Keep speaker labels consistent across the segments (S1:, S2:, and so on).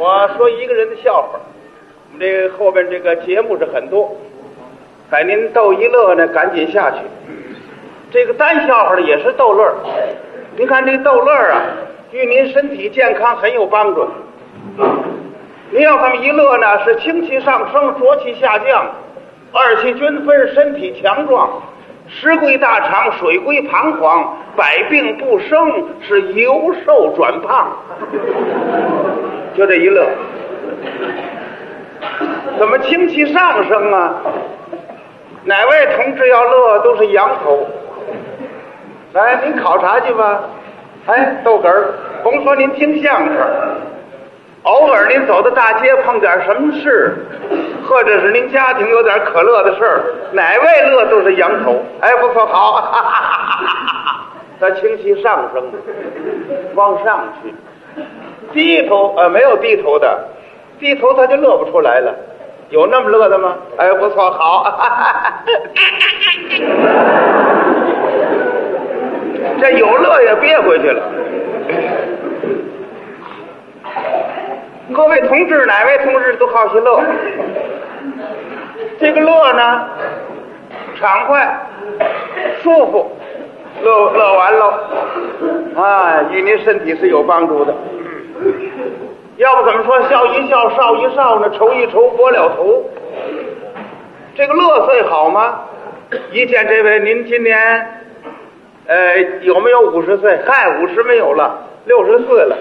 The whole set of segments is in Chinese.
S1: 我说一个人的笑话，我们这个后边这个节目是很多，把您逗一乐呢，赶紧下去。这个单笑话呢也是逗乐，您看这逗乐啊，对您身体健康很有帮助。您要这么一乐呢，是清气上升，浊气下降，二气均分，身体强壮，食归大肠，水归膀胱，百病不生，是由瘦转胖。就这一乐，怎么清气上升啊？哪位同志要乐都是羊头。来，您考察去吧。哎，豆哏儿，甭说您听相声，偶尔您走到大街碰点什么事，或者是您家庭有点可乐的事儿，哪位乐都是羊头。哎，不错，好，哈哈哈！他清气上升，往上去。低头呃没有低头的，低头他就乐不出来了。有那么乐的吗？哎，不错，好。这有乐也憋回去了。各位同志，哪位同志都好些乐？这个乐呢，畅快、舒服，乐乐完了，啊，与您身体是有帮助的。要不怎么说笑一笑，少一少呢？愁一愁，拨了头。这个乐岁好吗？一见这位，您今年呃有没有五十岁？嗨，五十没有了，六十四了。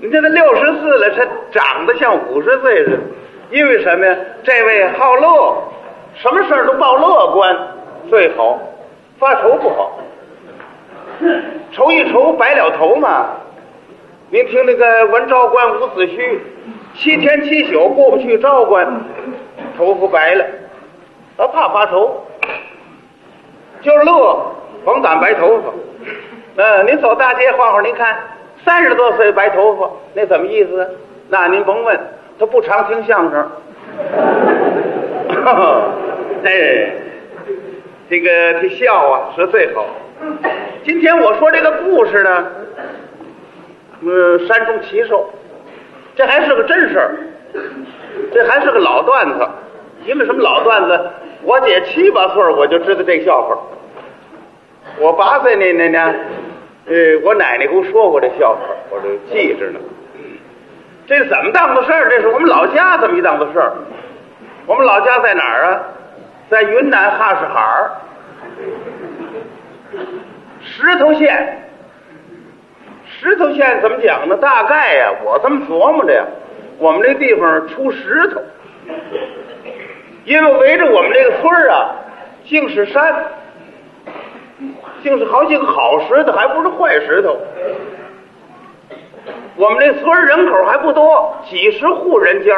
S1: 你这个六十四了，他长得像五十岁似的。因为什么呀？这位好乐，什么事儿都抱乐观最好，发愁不好。愁一愁，白了头嘛。您听那个文昭关伍子胥，七天七宿过不去昭关，头发白了，他怕发愁，就乐，甭掸白头发。嗯，您走大街晃晃，您看三十多岁白头发，那怎么意思？那您甭问，他不常听相声。哎，这个这笑啊是最好。今天我说这个故事呢。呃，山中奇兽，这还是个真事儿，这还是个老段子。因为什么老段子？我姐七八岁我就知道这笑话。我八岁那年呢，呃，我奶奶给我说过这笑话，我这记着呢。这怎么当的事儿？这是我们老家这么一档子事儿。我们老家在哪儿啊？在云南哈市海儿石头县。石头县怎么讲呢？大概呀，我这么琢磨着呀，我们这地方出石头，因为围着我们这个村啊，尽是山，竟是好几个好石头，还不是坏石头。我们这村人口还不多，几十户人家。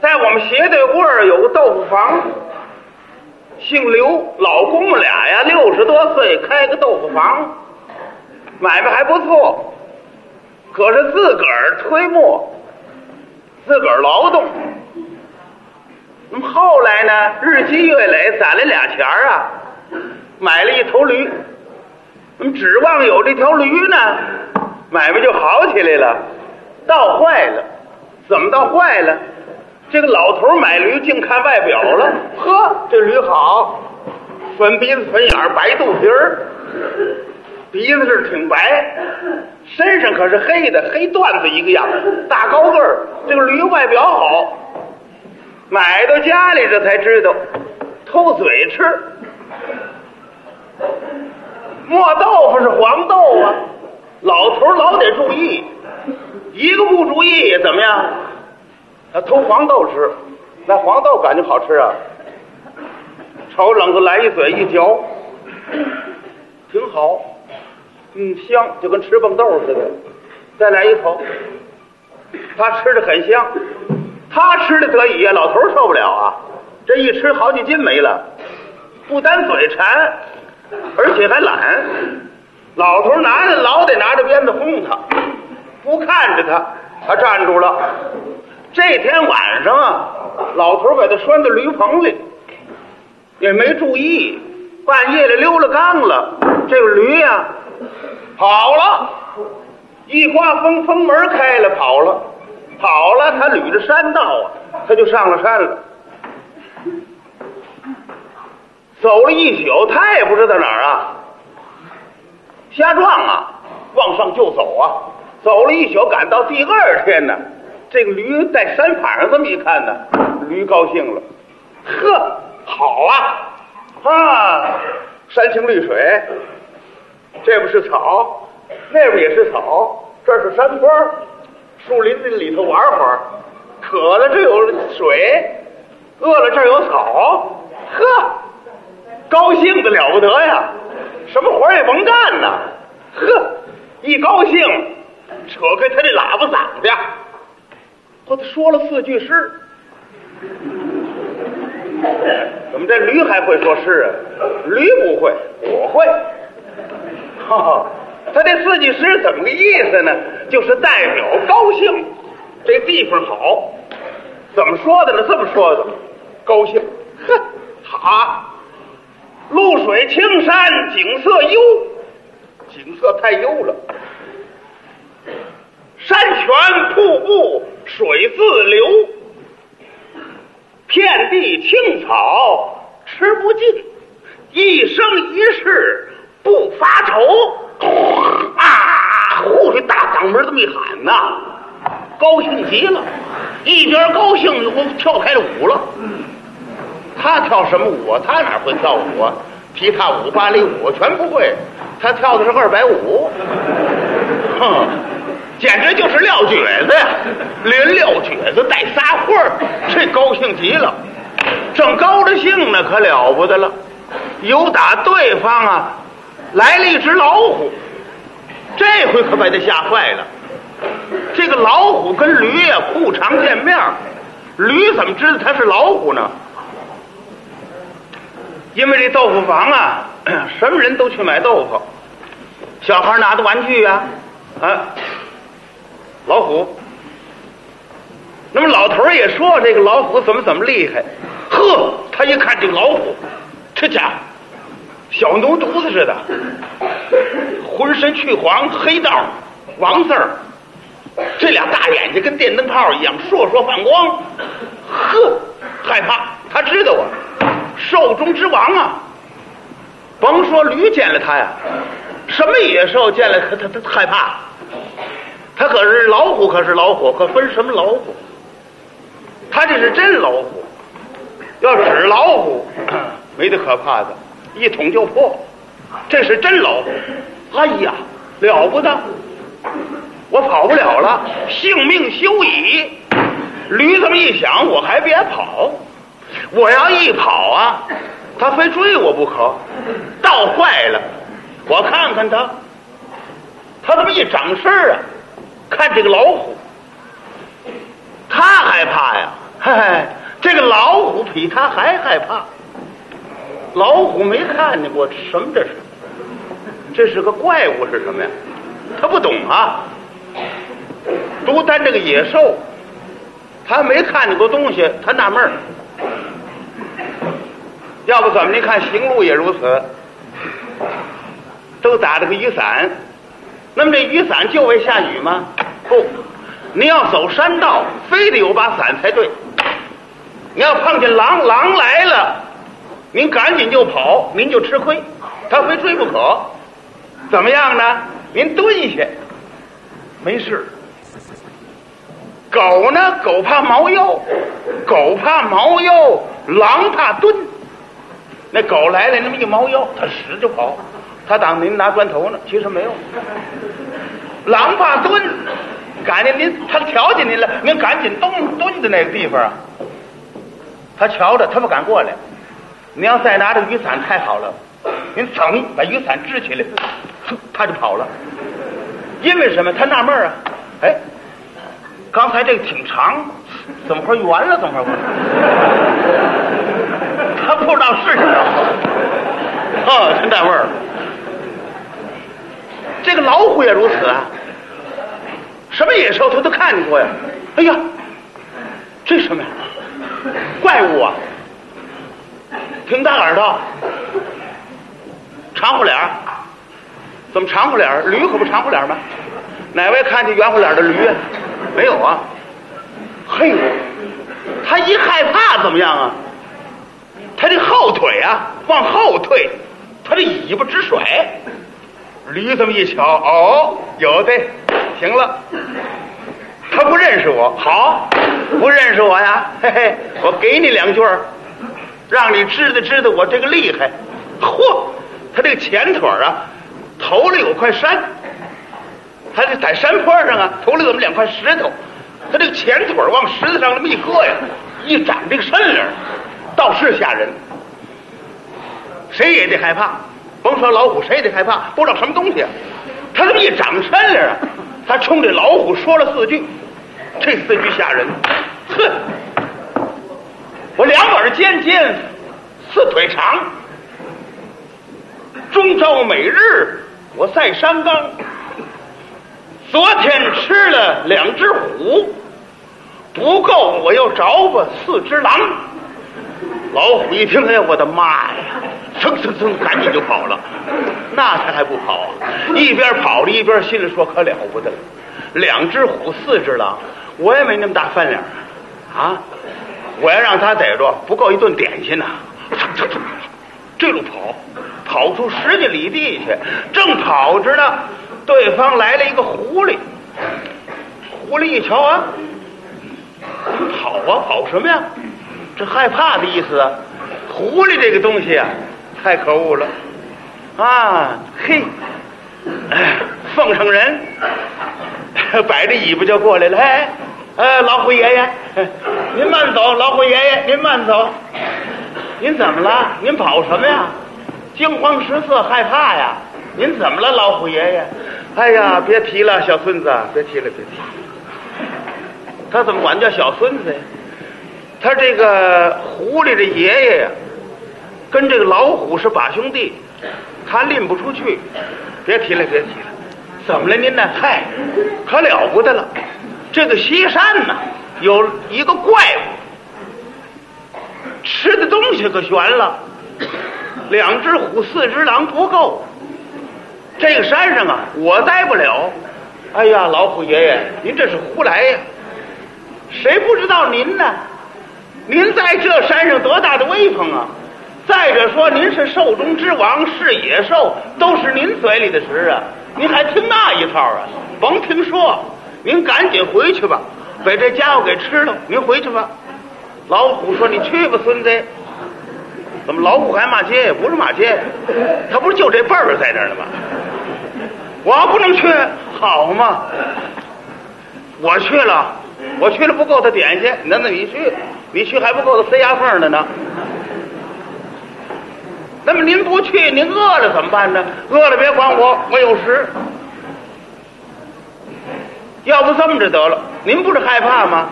S1: 在我们斜对过有个豆腐房。姓刘，老公们俩呀，六十多岁，开个豆腐房，买卖还不错。可是自个儿推磨，自个儿劳动。那么后来呢，日积月累，攒了俩钱儿啊，买了一头驴。那么指望有这条驴呢，买卖就好起来了。倒坏了，怎么倒坏了？这个老头买驴净看外表了，呵，这驴好，粉鼻子、粉眼儿、白肚皮儿，鼻子是挺白，身上可是黑的，黑缎子一个样，大高个儿。这个驴外表好，买到家里这才知道，偷嘴吃，磨豆腐是黄豆啊，老头老得注意，一个不注意怎么样？他偷黄豆吃，那黄豆感觉好吃啊！炒冷子来一嘴一嚼，挺好，嗯，香，就跟吃蹦豆似的。再来一口，他吃的很香，他吃的得意呀，老头受不了啊！这一吃好几斤没了，不单嘴馋，而且还懒。老头拿着老得拿着鞭子轰他，不看着他，他站住了。这天晚上啊，老头把他拴到驴棚里，也没注意，半夜里溜了缸了，这个驴呀跑了，一刮风，风门开了，跑了，跑了，他捋着山道啊，他就上了山了。走了一宿，他也不知道哪儿啊，瞎撞啊，往上就走啊，走了一宿，赶到第二天呢，这个驴在山坎上这么一看呢，驴高兴了，呵，好啊，啊，山清绿水，这不是草，那边也是草，这是山坡，树林子里头玩会儿，渴了这有水，饿了这有草，呵。高兴的了不得呀，什么活也甭干呐，呵，一高兴，扯开他这喇叭嗓子，和他说了四句诗。怎么这驴还会说诗啊？驴不会，我会。哈哈，他这四句诗怎么个意思呢？就是代表高兴，这地方好。怎么说的呢？这么说的，高兴，哼，好。露水青山景色优，景色太优了。山泉瀑布水自流，遍地青草吃不尽，一生一世不发愁。啊！护士大嗓门这么一喊呐，高兴极了，一边高兴就跳开了舞了。他跳什么舞啊？他哪会跳舞啊？踢踏舞、芭蕾舞全不会，他跳的是二百五，哼，简直就是撂蹶子呀！连撂蹶子带撒欢儿，这高兴极了，正高着兴呢，可了不得了。有打对方啊来了一只老虎，这回可把他吓坏了。这个老虎跟驴呀不常见面，驴怎么知道它是老虎呢？因为这豆腐坊啊，什么人都去买豆腐，小孩拿的玩具呀，啊，老虎。那么老头儿也说这个老虎怎么怎么厉害，呵，他一看这个老虎，这家伙小牛犊子似的，浑身去黄，黑道王字儿，这俩大眼睛跟电灯泡一样，烁烁放光，呵，害怕，他知道啊。兽中之王啊！甭说驴见了他呀，什么野兽见了他，他他害怕。他可是老虎，可是老虎，可分什么老虎？他这是真老虎，要纸老虎，没得可怕的，一捅就破。这是真老虎，哎呀，了不得！我跑不了了，性命休矣。驴这么一想，我还别跑。我要一跑啊，他非追我不可，倒坏了。我看看他，他这么一长身啊，看这个老虎，他害怕呀，嘿嘿，这个老虎比他还害怕。老虎没看见过什么这是，这是个怪物是什么呀？他不懂啊，独单这个野兽，他没看见过东西，他纳闷儿。要不怎么？你看行路也如此，都打着个雨伞。那么这雨伞就为下雨吗？不，您要走山道，非得有把伞才对。你要碰见狼，狼来了，您赶紧就跑，您就吃亏，他非追不可。怎么样呢？您蹲下，没事。狗呢？狗怕猫腰，狗怕猫腰，狼怕蹲。那狗来了，那么一猫腰，它使就跑，它当您拿砖头呢，其实没有。狼怕蹲，您您，他瞧见您了，您赶紧蹲蹲在那个地方啊。他瞧着，他不敢过来。你要再拿着雨伞，太好了，您噌把雨伞支起来，他就跑了。因为什么？他纳闷啊，哎，刚才这个挺长，怎么会圆了？怎么会？他不知道是什么，啊，真带味儿。这个老虎也如此啊，什么野兽他都看见过呀。哎呀，这什么呀？怪物啊！挺大耳朵，长胡脸怎么长胡脸驴可不长胡脸吗？哪位看见圆乎脸的驴？没有啊。嘿，他一害怕怎么样啊？他这后腿啊往后退，他的尾巴直甩。驴这么一瞧，哦，有的，行了。他不认识我，好，不认识我呀，嘿嘿，我给你两句儿，让你知道知道我这个厉害。嚯，他这个前腿啊，头里有块山，他这在山坡上啊，头里怎么两块石头？他这个前腿往石头上这么一搁呀，一展这个身灵，倒是吓人，谁也得害怕。甭说老虎，谁也得害怕，不知道什么东西。他这么一长身灵啊，他冲这老虎说了四句，这四句吓人。哼，我两耳尖尖，四腿长，中朝每日我在山岗。昨天吃了两只虎，不够我又找吧四只狼。老虎一听，哎呀，我的妈呀！蹭蹭蹭，赶紧就跑了。那他还不跑啊？一边跑着一边心里说：“可了不得，两只虎，四只狼，我也没那么大饭量啊！我要让他逮着，不够一顿点心呐！”蹭蹭蹭，这路跑，跑出十几里地去，正跑着呢，对方来了一个狐狸。狐狸一瞧啊，跑啊，跑什么呀？这害怕的意思啊！狐狸这个东西啊，太可恶了啊！嘿，哎，奉承人，摆着尾巴就过来了。哎，呃，老虎爷爷，您慢走。老虎爷爷，您慢走。您怎么了？您跑什么呀？惊慌失色，害怕呀？您怎么了，老虎爷爷？哎呀，别提了，小孙子，别提了，别提。他怎么管叫小孙子呀？他这个狐狸的爷爷呀，跟这个老虎是把兄弟，他拎不出去。别提了，别提了。怎么了您呢？嗨，可了不得了。这个西山呐，有一个怪物，吃的东西可悬了。两只虎，四只狼不够。这个山上啊，我待不了。哎呀，老虎爷爷，您这是胡来呀？谁不知道您呢？您在这山上多大的威风啊！再者说，您是兽中之王，是野兽，都是您嘴里的食啊！您还听那一套啊？甭听说，您赶紧回去吧，把这家伙给吃了。您回去吧。老虎说：“你去吧，孙子。”怎么老虎还骂街？不是骂街，他不是就这辈儿在这儿呢吗？我不能去，好嘛！我去了，我去了不够他点心，那那你去。你去还不够塞牙缝的呢。那么您不去，您饿了怎么办呢？饿了别管我，我有食。要不这么着得了，您不是害怕吗？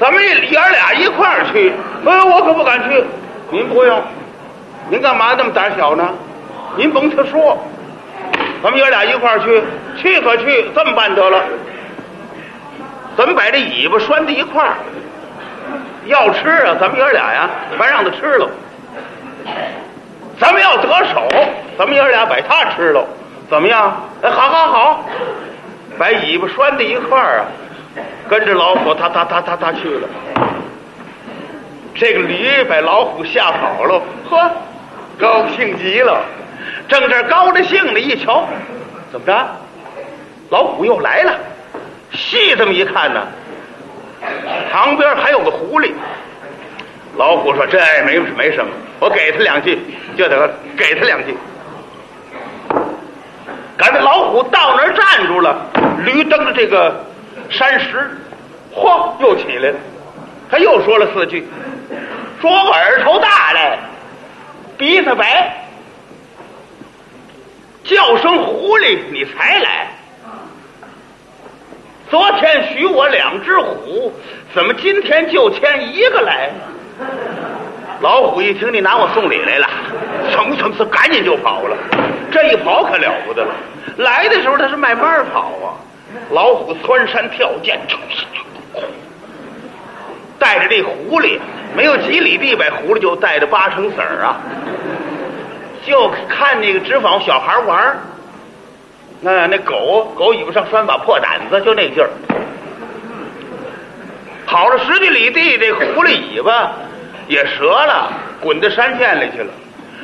S1: 咱们爷儿俩一块儿去。呃，我可不敢去。您不用，您干嘛那么胆小呢？您甭他说，咱们爷儿俩一块儿去，去可去。这么办得了，咱们把这尾巴拴在一块儿。要吃啊，咱们爷俩呀，全让他吃了。咱们要得手，咱们爷俩把他吃了，怎么样？哎，好好好，把尾巴拴在一块儿啊，跟着老虎，他他他他他去了。这个驴把老虎吓跑了，呵，高兴极了。正这高着兴的一瞧，怎么着？老虎又来了。细这么一看呢。旁边还有个狐狸，老虎说：“这没没什么，我给他两句，就得给他两句。”赶着老虎到那儿站住了，驴蹬着这个山石，嚯，又起来了。他又说了四句：“说我耳头大嘞，鼻子白，叫声狐狸你才来。”昨天许我两只虎，怎么今天就牵一个来？老虎一听你拿我送礼来了，蹭蹭蹭，赶紧就跑了。这一跑可了不得了，来的时候他是慢慢跑啊。老虎窜山跳涧，带着这狐狸，没有几里地，把狐狸就带着八成死儿啊。就看那个纸坊小孩玩那，那狗狗尾巴上拴把破胆子，就那劲儿。跑了十几里地，这狐狸尾巴也折了，滚到山涧里去了。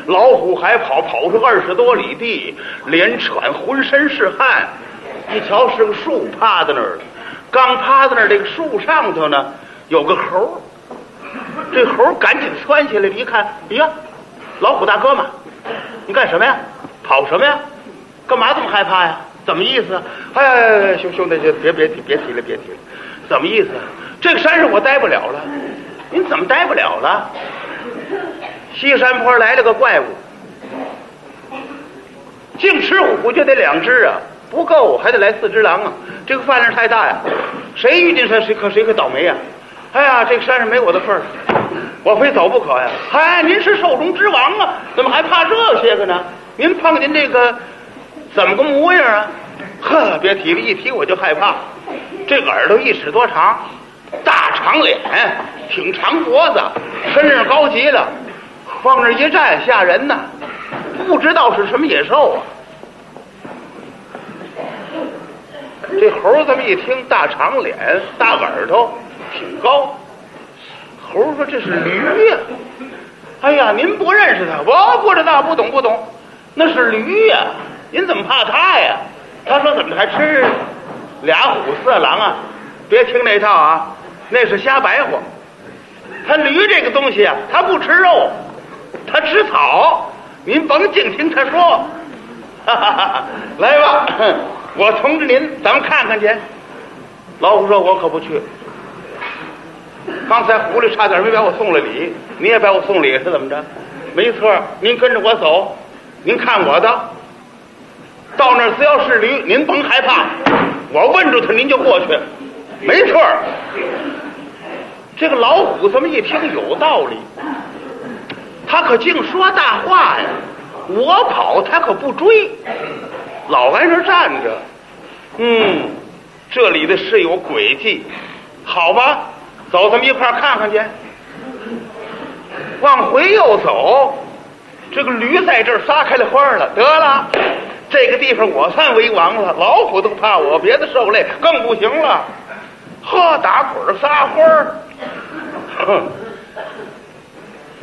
S1: 老虎还跑，跑出二十多里地，连喘，浑身是汗。一瞧是个树趴在那儿了，刚趴在那儿，这个树上头呢有个猴这猴赶紧窜起来，一看，哎呀，老虎大哥嘛，你干什么呀？跑什么呀？干嘛这么害怕呀？怎么意思？哎，兄兄弟，就别别提，别提了，别提了。怎么意思？这个山上我待不了了。您怎么待不了了？西山坡来了个怪物，净吃虎就得两只啊，不够还得来四只狼啊。这个饭量太大呀，谁遇见他谁可谁可倒霉呀。哎呀，这个山上没我的份儿，我非走不可呀。嗨，您是兽中之王啊，怎么还怕这些个呢？您碰见这个怎么个模样啊？呵，别提了，一提我就害怕。这个耳朵一尺多长，大长脸，挺长脖子，身上高极了，往那一站吓人呐！不知道是什么野兽啊。这猴这么一听，大长脸，大耳朵，挺高。猴说：“这是驴呀！”哎呀，您不认识他？我不知道，不懂，不懂。那是驴呀！您怎么怕他呀？他说：“怎么还吃俩虎色狼啊？别听那套啊，那是瞎白话。他驴这个东西啊，他不吃肉，他吃草。您甭净听他说。哈哈哈！来吧，我通知您，咱们看看去。老虎说：“我可不去。刚才狐狸差点没把我送了礼，你也把我送礼是怎么着？没错，您跟着我走，您看我的。”到那儿只要是驴，您甭害怕，我问住他，您就过去。没错这个老虎这么一听有道理，他可净说大话呀！我跑，他可不追，老挨那站着。嗯，这里的事有诡计，好吧，走，咱们一块儿看看去。往回又走，这个驴在这儿撒开了花了，得了。这个地方我算为王了，老虎都怕我，别的兽类更不行了。呵，打滚撒欢儿，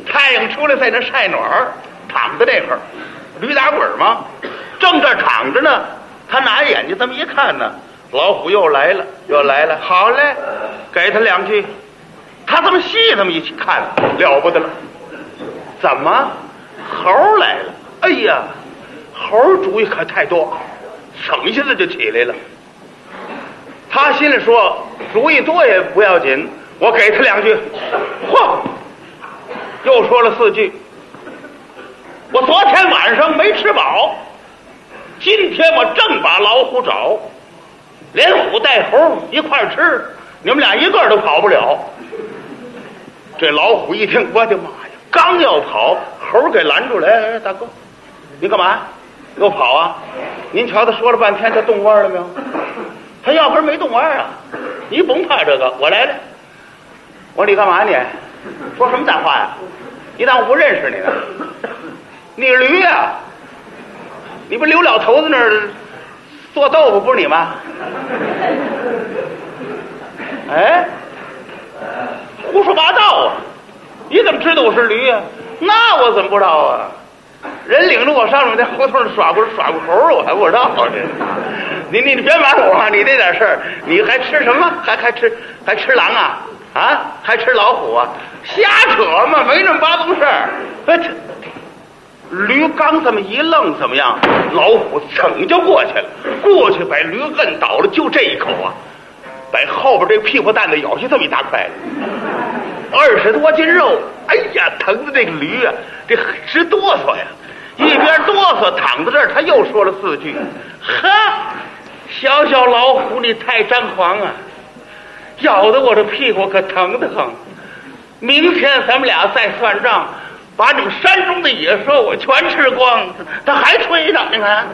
S1: 太阳出来在那晒暖儿，躺在那块儿，驴打滚嘛，正这躺着呢。他拿眼睛这么一看呢，老虎又来了，又来了。好嘞，给他两句。他这么细这么一看，了不得了。怎么，猴来了？哎呀！猴主意可太多，省一下子就起来了。他心里说：“主意多也不要紧，我给他两句。”嚯，又说了四句。我昨天晚上没吃饱，今天我正把老虎找，连虎带猴一块吃，你们俩一个都跑不了。这老虎一听，我的妈呀！刚要跑，猴给拦住了。哎大哥，你干嘛？又跑啊！您瞧他说了半天，他动弯了没有？他压根没动弯啊！你甭怕这个，我来了。我说你干嘛你？说什么大话呀？你当我不认识你呢？你是驴呀！你不刘老头子那儿做豆腐不是你吗？哎，胡说八道啊！你怎么知道我是驴呀？那我怎么不知道啊？人领着我上面在胡同耍过耍过猴我还不知道这。你你你别瞒我啊！你这点事儿，你还吃什么？还还吃还吃狼啊？啊？还吃老虎啊？瞎扯嘛！没那么八宗事儿。这驴刚这么一愣，怎么样？老虎噌就过去了，过去把驴摁倒了，就这一口啊，把后边这屁股蛋子咬下这么一大块二十多斤肉，哎呀，疼的这个驴啊，这直哆嗦呀！一边哆嗦，躺在这儿，他又说了四句：“呵，小小老虎，你太张狂啊！咬得我这屁股可疼得很。明天咱们俩再算账，把你们山中的野兽我全吃光。”他还吹呢，你看。